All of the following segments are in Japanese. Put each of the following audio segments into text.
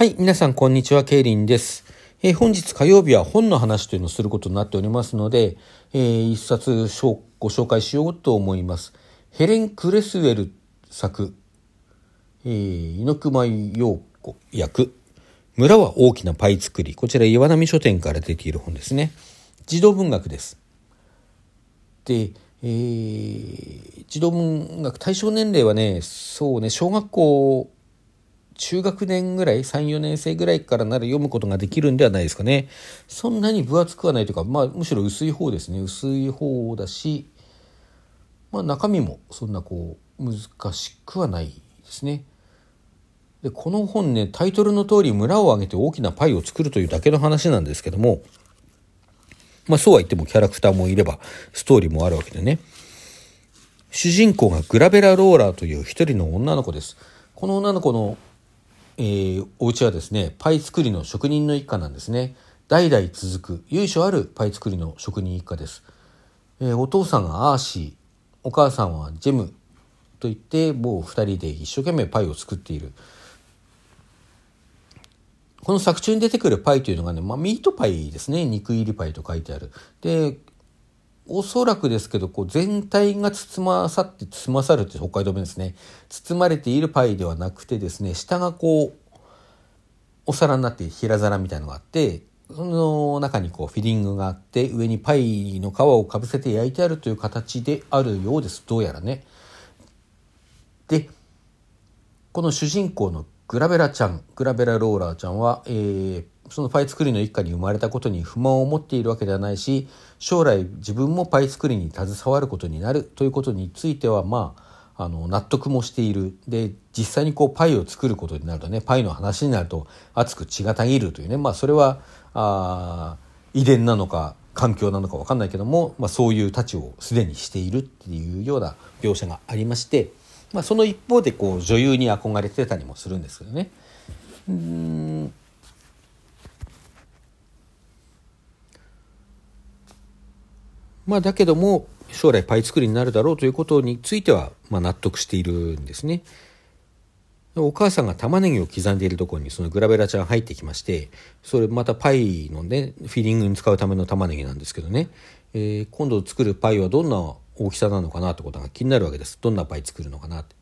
はい、皆さんこんにちは、ケイリンです。えー本日火曜日は本の話というのをすることになっておりますので、えー一冊しょうご紹介しようと思います。ヘレン・クレスウェル作、えー猪熊陽子役、村は大きなパイ作り。こちら岩波書店から出ている本ですね。児童文学です。で、えー児童文学対象年齢はねそうね小学校中学年ぐらい34年生ぐらいからなら読むことができるんではないですかねそんなに分厚くはないというか、まあ、むしろ薄い方ですね薄い方だし、まあ、中身もそんなこう難しくはないですねでこの本ねタイトルの通り村を挙げて大きなパイを作るというだけの話なんですけどもまあそうは言ってもキャラクターもいればストーリーもあるわけでね。主人公がグラベラ・ローラーという一人の女の子です。この女の子の、えーお家はですね、パイ作りの職人の一家なんですね。代々続く由緒あるパイ作りの職人一家です。えーお父さんがアーシー、お母さんはジェムといって、もう二人で一生懸命パイを作っている。この作中に出てくるパイというのがね、まあ、ミートパイですね。肉入りパイと書いてある。で、おそらくですけど、こう全体が包まさって、包まさるって北海道弁ですね。包まれているパイではなくてですね、下がこう、お皿になって平皿みたいのがあって、その中にこうフィリングがあって、上にパイの皮をかぶせて焼いてあるという形であるようです。どうやらね。で、この主人公のグラベラちゃんグラベラローラーちゃんは、えーそのパイ作りの一家に生まれたことに不満を持っているわけではないし将来自分もパイ作りに携わることになるということについてはまああの納得もしているで実際にこうパイを作ることになるとねパイの話になると熱く血がたぎるというねまあそれはあ遺伝なのか環境なのか分かんないけども、まあ、そういう太刀をすでにしているっていうような描写がありまして、まあ、その一方でこう女優に憧れてたりもするんですけどね。うんまあだけども将来パイ作りになるだろうということについては、まあ、納得しているんですね。お母さんが玉ねぎを刻んでいるところにそのグラベラちゃん入ってきましてそれまたパイのねフィリングに使うための玉ねぎなんですけどね、えー今度作るパイはどんな大きさなのかなってことが気になるわけです。どんなパイ作るのかなって。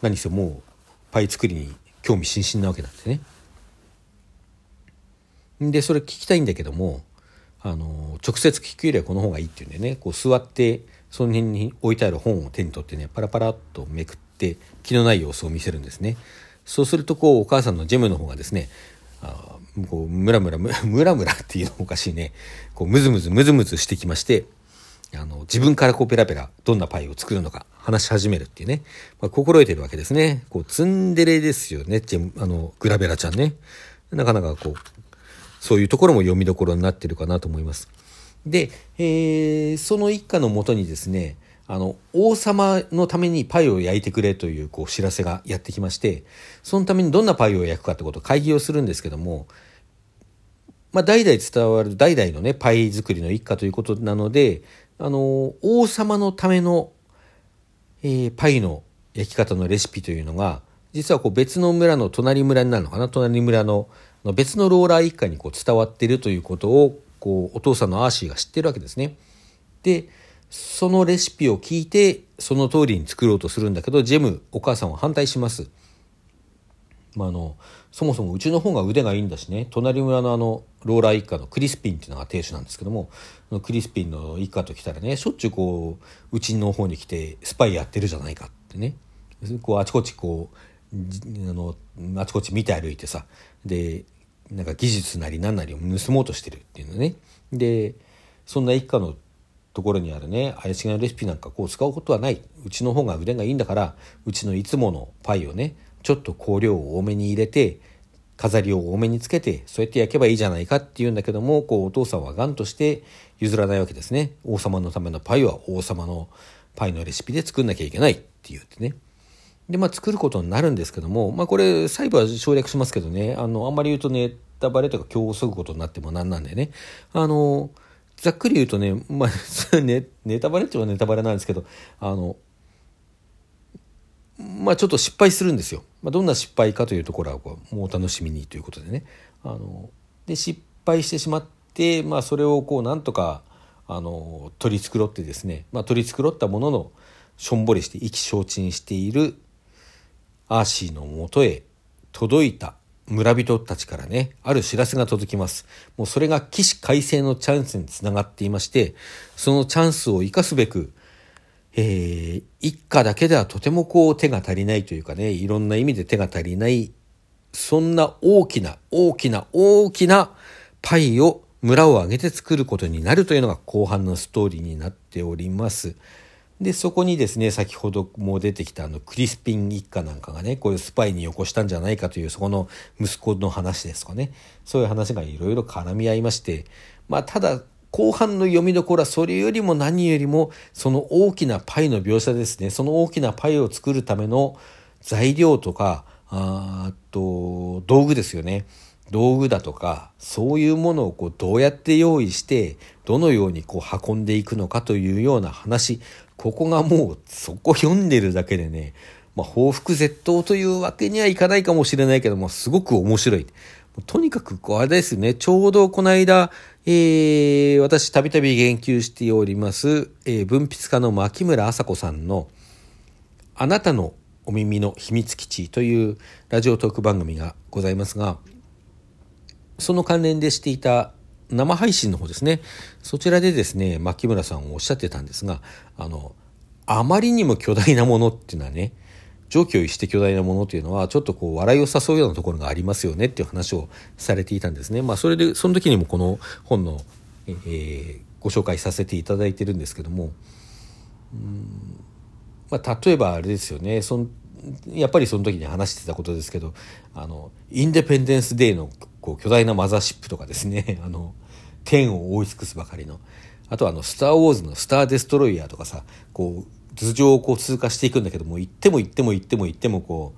何せもうパイ作りに興味津々なわけなんでね。でそれ聞きたいんだけどもあの直接聞くよりはこの方がいいっていうんでねこう座ってその辺に置いてある本を手に取ってねパラパラっとめくって気のない様子を見せるんですね。そうするとこうお母さんのジェムの方がですねあこうムラムラ ムラムラっていうのおかしいね。こうムズムズムズムズしてきましてあの自分からこうペラペラどんなパイを作るのか話し始めるっていうね、まあ、心得てるわけですね。こうツンデレですよねジェムあのグラベラちゃんね。なかなかこうそういうところも読みどころになってるかなと思います。で、えーその一家のもとにですね、あの、王様のためにパイを焼いてくれという、こう、知らせがやってきまして、そのためにどんなパイを焼くかってことを会議をするんですけども、まあ、代々伝わる、代々のね、パイ作りの一家ということなので、あの、王様のための、えーパイの焼き方のレシピというのが、実はこう別の村の隣村になるのかな隣村のの別のローラー一家にこう伝わっているということをこうお父さんのアーシーが知ってるわけですね。でそのレシピを聞いてその通りに作ろうとするんだけどジェムお母さんは反対します。まあ、あのそもそもうちの方が腕がいいんだしね隣村のあのローラー一家のクリスピンっていうのが亭主なんですけどものクリスピンの一家と来たらねしょっちゅうこううちの方に来てスパイやってるじゃないかってねこうあちこちこうあのあちこち見て歩いてさでなんか技術なり何なりを盗もうとしてるっていうのね。でそんな一家のところにあるね怪しげなレシピなんかこう使うことはない。うちの方が腕がいいんだからうちのいつものパイをねちょっと香料を多めに入れて飾りを多めにつけてそうやって焼けばいいじゃないかっていうんだけどもこうお父さんは頑として譲らないわけですね。王様のためのパイは王様のパイのレシピで作んなきゃいけないって言ってね。でまあ作ることになるんですけどもまあこれ細部は省略しますけどね。あのあんまり言うとネタバレとか今日をぐことになってもなんなんでね。あのざっくり言うとね,、まあ、ねネタバレっていうのはネタバレなんですけどあのまあちょっと失敗するんですよ。まあ、どんな失敗かというところはもうお楽しみにということでね。あので失敗してしまって、まあ、それをこうなんとかあの取り繕ってですね、まあ、取り繕ったもののしょんぼりして意気消沈しているアーシーのもとへ届いた村人たちからね、ある知らせが届きます。もうそれが起死回生のチャンスにつながっていまして、そのチャンスを生かすべく、えー、一家だけではとてもこう手が足りないというかね、いろんな意味で手が足りない、そんな大きな、大きな、大きなパイを村を挙げて作ることになるというのが後半のストーリーになっております。で、そこにですね、先ほども出てきたあのクリスピン一家なんかがね、こういうスパイによこしたんじゃないかという、そこの息子の話ですかね、そういう話がいろいろ絡み合いまして、まあ、ただ、後半の読みどころはそれよりも何よりも、その大きなパイの描写ですね、その大きなパイを作るための材料とか、あと、道具ですよね。道具だとかそういうものをこうどうやって用意してどのようにこう運んでいくのかというような話。ここがもうそこ読んでるだけでね、まあ、報復絶倒というわけにはいかないかもしれないけどもすごく面白い。とにかくあれですねちょうどこの間、えー、私たびたび言及しております、えー、文筆家の牧村麻子さんの「あなたのお耳の秘密基地」というラジオトーク番組がございますがその関連でしていた生配信の方ですね。そちらでですね、牧村さんおっしゃってたんですが、あの、あまりにも巨大なものっていうのはね、上気を逸して巨大なものっていうのは、ちょっとこう、笑いを誘うようなところがありますよねっていう話をされていたんですね。まあ、それで、その時にもこの本の、えー、ご紹介させていただいてるんですけども、うんまあ、例えばあれですよね、そんやっぱりその時に話してたことですけど、あの、インデペンデンスデーのこう巨大なマザーシップとかですね あの天を覆い尽くすばかりの。あとはあの「スター・ウォーズ」の「スター・デストロイヤー」とかさこう頭上をこう通過していくんだけども行っても行っても行っても行ってもこ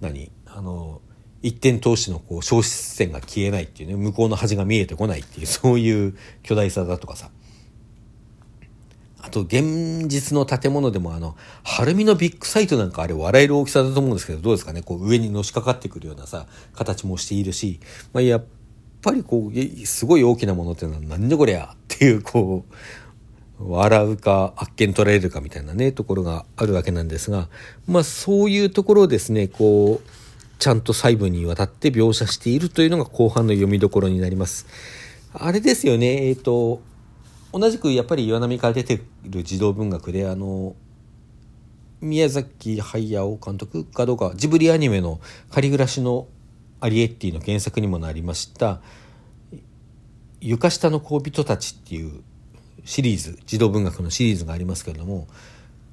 う何？あの一点投資のこう消失線が消えないっていうね向こうの端が見えてこないっていうそういう巨大さだとかさ。あと現実の建物でもあの、晴海のビッグサイトなんかあれ笑える大きさだと思うんですけど、どうですかね？こう上にのしかかってくるようなさ、形もしているし、まあ、やっぱりこう、すごい大きなものっていうのはなんでこりゃっていうこう、笑うか、あっけん取られるかみたいなね、ところがあるわけなんですが、まあそういうところをですね、こう、ちゃんと細部にわたって描写しているというのが後半の読みどころになります。あれですよね、えっ、ー、と、同じくやっぱり岩波から出てる児童文学であの宮崎駿監督かどうかジブリアニメの「仮暮らしのアリエッティ」の原作にもなりました「床下の恋人たち」っていうシリーズ児童文学のシリーズがありますけれども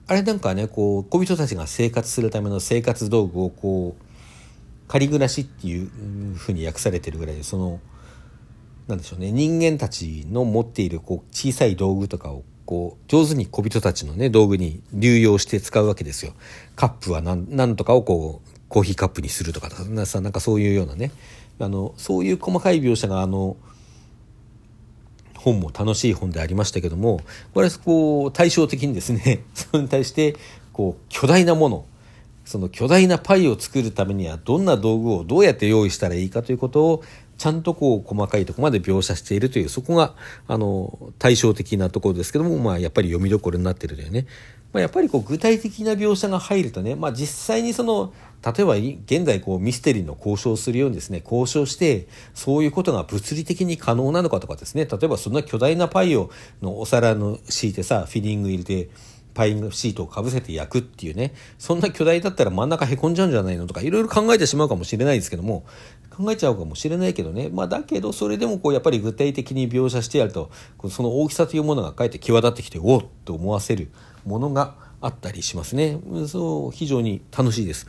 あれなんかねこう恋人たちが生活するための生活道具をこう仮暮らしっていうふうに訳されてるぐらいでそのなんでしょうね、人間たちの持っているこう小さい道具とかをこう上手に小人たちのね道具に流用して使うわけですよ。カップは何何とかをこうコーヒーカップにするとかさなんかそういうようなねあのそういう細かい描写があの本も楽しい本でありましたけどもこれはこう対照的にですね それに対してこう巨大なものその巨大なパイを作るためにはどんな道具をどうやって用意したらいいかということをちゃんとこう細かいとこまで描写しているというそこがあの対照的なところですけども、まあ、やっぱり読みどころになってるというね、まあ、やっぱりこう具体的な描写が入るとね、まあ、実際にその例えば現在こうミステリーの交渉をするようにですね交渉してそういうことが物理的に可能なのかとかですね。例えばそんな巨大なパイをのお皿の敷いてさフィリング入れてパイシートをかぶせて焼くっていうね。そんな巨大だったら真ん中へこんじゃうんじゃないのとかいろいろ考えてしまうかもしれないですけども。考えちゃうかもしれないけどね、まあ、だけどそれでもこうやっぱり具体的に描写してやるとその大きさというものがかえって際立ってきておっと思わせるものがあったりしますね。そう非常に楽しいです。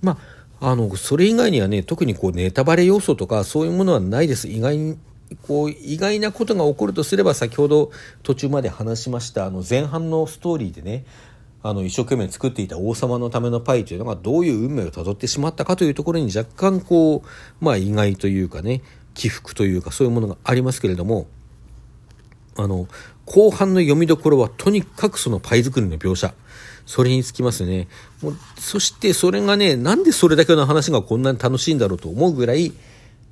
まああのそれ以外にはね特にこうネタバレ要素とかそういうものはないです。意外にこう意外なことが起こるとすれば先ほど途中まで話しましたあの前半のストーリーでねあの一生懸命作っていた王様のためのパイというのがどういう運命をたどってしまったかというところに若干こうまあ意外というかね起伏というかそういうものがありますけれどもあの後半の読みどころはとにかくそのパイ作りの描写それにつきますね。もうそしてそれがね、なんでそれだけの話がこんなに楽しいんだろうと思うぐらい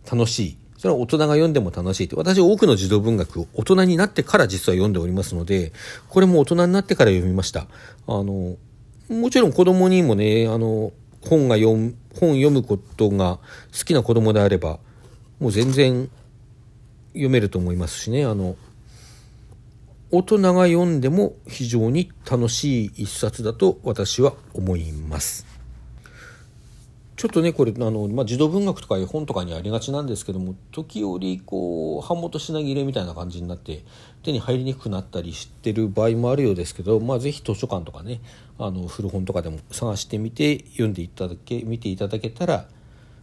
楽しい。それは大人が読んでも楽しいって。私多くの児童文学を大人になってから実は読んでおりますので、これも大人になってから読みました。あの、もちろん子供にもね、あの、本が読む、本読むことが好きな子供であれば、もう全然読めると思いますしね、あの、大人が読んでも非常に楽しい一冊だと私は思います。ちょっとねこれあの、まあ、児童文学とか絵本とかにありがちなんですけども時折こう版元品切れみたいな感じになって手に入りにくくなったりしてる場合もあるようですけど、まあ、ぜひ図書館とかねあの古本とかでも探してみて読んでいただけ見ていただけたら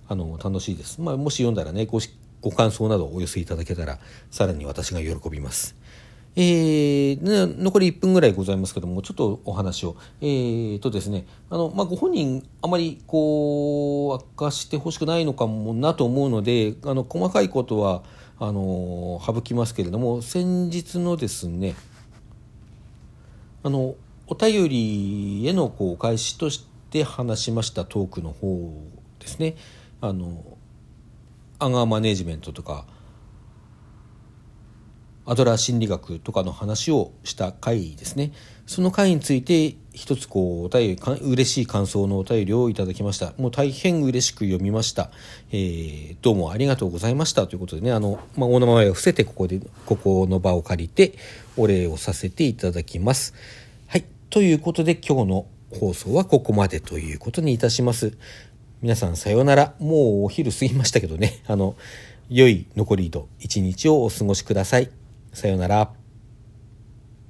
あの楽しいです、まあ、もし読んだらねごご感想などをお寄せいただけたらさらに私が喜びます。えー、残り1分ぐらいございますけども、ちょっとお話を。えー、とですね、あの、まあ、ご本人、あまり、こう、明かしてほしくないのかもなと思うので、あの、細かいことは、あの、省きますけれども、先日のですね、あの、お便りへの、こう、返しとして話しましたトークの方ですね、あの、アンガーマネジメントとか、アドラー心理学とかの話をした回ですね。その回について一つこうお便り、嬉しい感想のお便りをいただきました。もう大変嬉しく読みました。えー、どうもありがとうございましたということでね、あの、まあ、お名前を伏せてここで、ここの場を借りてお礼をさせていただきます。はい。ということで今日の放送はここまでということにいたします。皆さんさようなら。もうお昼過ぎましたけどね。あの、良い残りと一日をお過ごしください。さようなら。